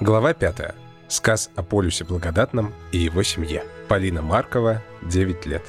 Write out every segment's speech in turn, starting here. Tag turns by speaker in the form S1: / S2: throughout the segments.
S1: Глава 5. Сказ о полюсе благодатном и его семье. Полина Маркова, 9 лет.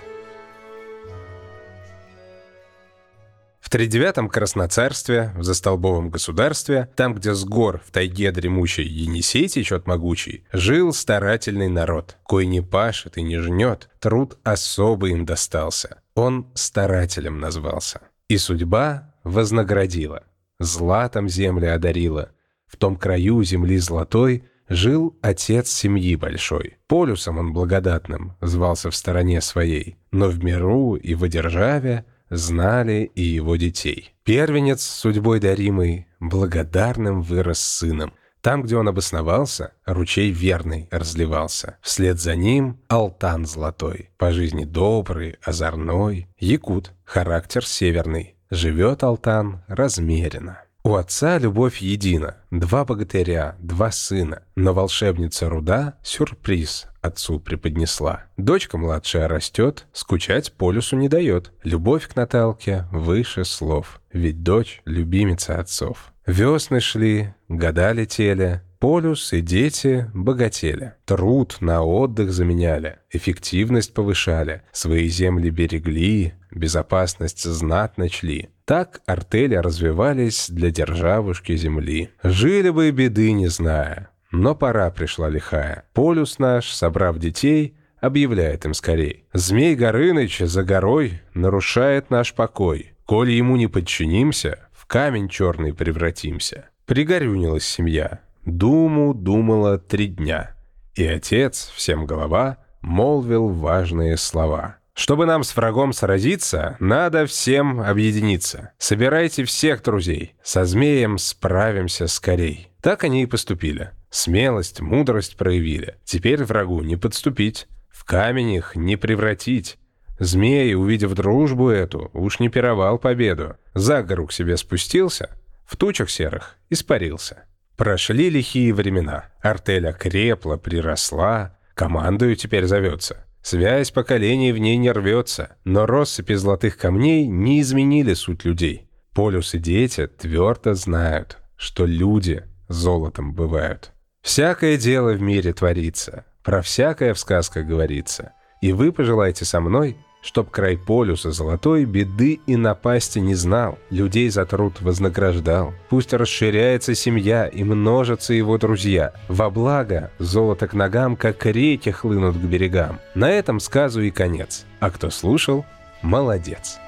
S1: В тридевятом красноцарстве, в застолбовом государстве, там, где с гор в тайге дремучей Енисей течет могучий, жил старательный народ, кой не пашет и не жнет, труд особый им достался. Он старателем назвался. И судьба вознаградила, златом земли одарила. В том краю земли золотой жил отец семьи большой. Полюсом он благодатным звался в стороне своей, но в миру и в державе знали и его детей. Первенец, судьбой даримый, благодарным вырос сыном. Там, где он обосновался, ручей верный разливался. Вслед за ним алтан золотой, по жизни добрый, озорной, якут, характер северный. Живет алтан размеренно. У отца любовь едина, два богатыря, два сына, но волшебница Руда сюрприз отцу преподнесла. Дочка младшая растет, скучать полюсу не дает. Любовь к Наталке выше слов, ведь дочь — любимица отцов. Весны шли, года летели, полюс и дети богатели. Труд на отдых заменяли, эффективность повышали, свои земли берегли, безопасность знатно чли. Так артели развивались для державушки земли. Жили бы беды не зная. Но пора пришла лихая. Полюс наш, собрав детей, объявляет им скорей. Змей Горыныч за горой нарушает наш покой. Коли ему не подчинимся, в камень черный превратимся. Пригорюнилась семья. Думу думала три дня. И отец, всем голова, молвил важные слова. Чтобы нам с врагом сразиться, надо всем объединиться. Собирайте всех друзей. Со змеем справимся скорей. Так они и поступили. Смелость, мудрость проявили. Теперь врагу не подступить. В камень их не превратить. Змей, увидев дружбу эту, уж не пировал победу. За гору к себе спустился, в тучах серых испарился. Прошли лихие времена. Артель окрепла, приросла. Командою теперь зовется. Связь поколений в ней не рвется, но россыпи золотых камней не изменили суть людей. Полюс и дети твердо знают, что люди золотом бывают. Всякое дело в мире творится, про всякое в сказках говорится. И вы пожелайте со мной — Чтоб край полюса золотой беды и напасти не знал, людей за труд вознаграждал. Пусть расширяется семья и множатся его друзья. Во благо золото к ногам, как реки хлынут к берегам. На этом сказу и конец. А кто слушал, молодец.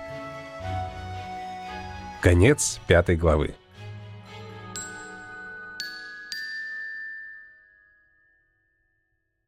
S1: Конец пятой главы.